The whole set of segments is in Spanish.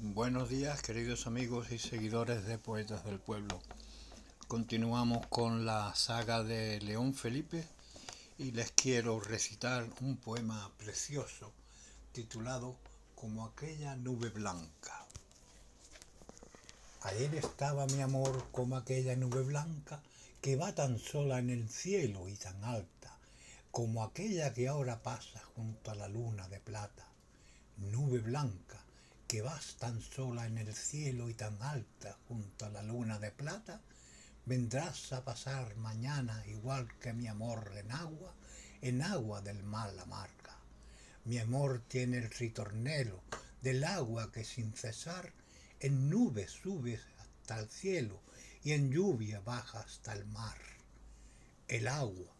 Buenos días queridos amigos y seguidores de Poetas del Pueblo. Continuamos con la saga de León Felipe y les quiero recitar un poema precioso titulado Como aquella nube blanca. Ayer estaba mi amor como aquella nube blanca que va tan sola en el cielo y tan alta, como aquella que ahora pasa junto a la luna de plata. Nube blanca que vas tan sola en el cielo y tan alta junto a la luna de plata, vendrás a pasar mañana igual que mi amor en agua, en agua del mal amarga. Mi amor tiene el ritornelo del agua que sin cesar en nubes sube hasta el cielo y en lluvia baja hasta el mar. El agua,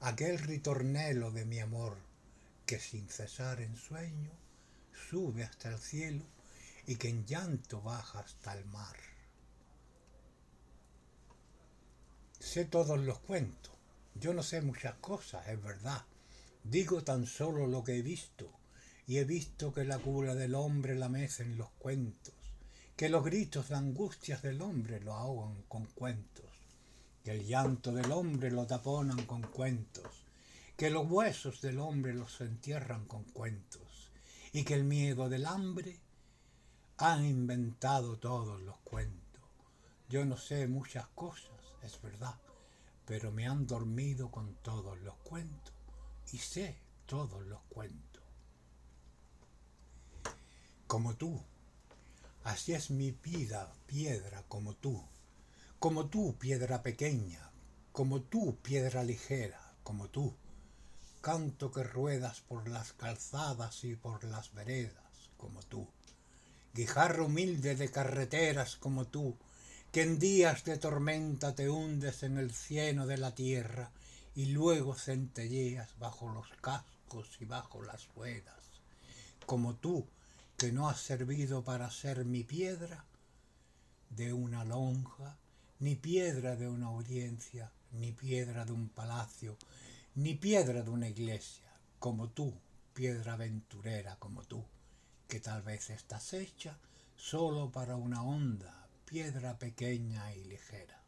aquel ritornelo de mi amor, que sin cesar en sueño sube hasta el cielo y que en llanto baja hasta el mar. Sé todos los cuentos, yo no sé muchas cosas, es verdad. Digo tan solo lo que he visto, y he visto que la cura del hombre la mecen los cuentos, que los gritos de angustias del hombre lo ahogan con cuentos, que el llanto del hombre lo taponan con cuentos, que los huesos del hombre los entierran con cuentos, y que el miedo del hambre han inventado todos los cuentos. Yo no sé muchas cosas, es verdad, pero me han dormido con todos los cuentos y sé todos los cuentos. Como tú, así es mi vida, piedra como tú, como tú, piedra pequeña, como tú, piedra ligera, como tú, canto que ruedas por las calzadas y por las veredas, como tú. Guijarro humilde de carreteras como tú, que en días de tormenta te hundes en el cieno de la tierra y luego centelleas bajo los cascos y bajo las ruedas, como tú, que no has servido para ser mi piedra de una lonja, ni piedra de una audiencia, ni piedra de un palacio, ni piedra de una iglesia, como tú, piedra aventurera como tú que tal vez estás hecha solo para una onda, piedra pequeña y ligera.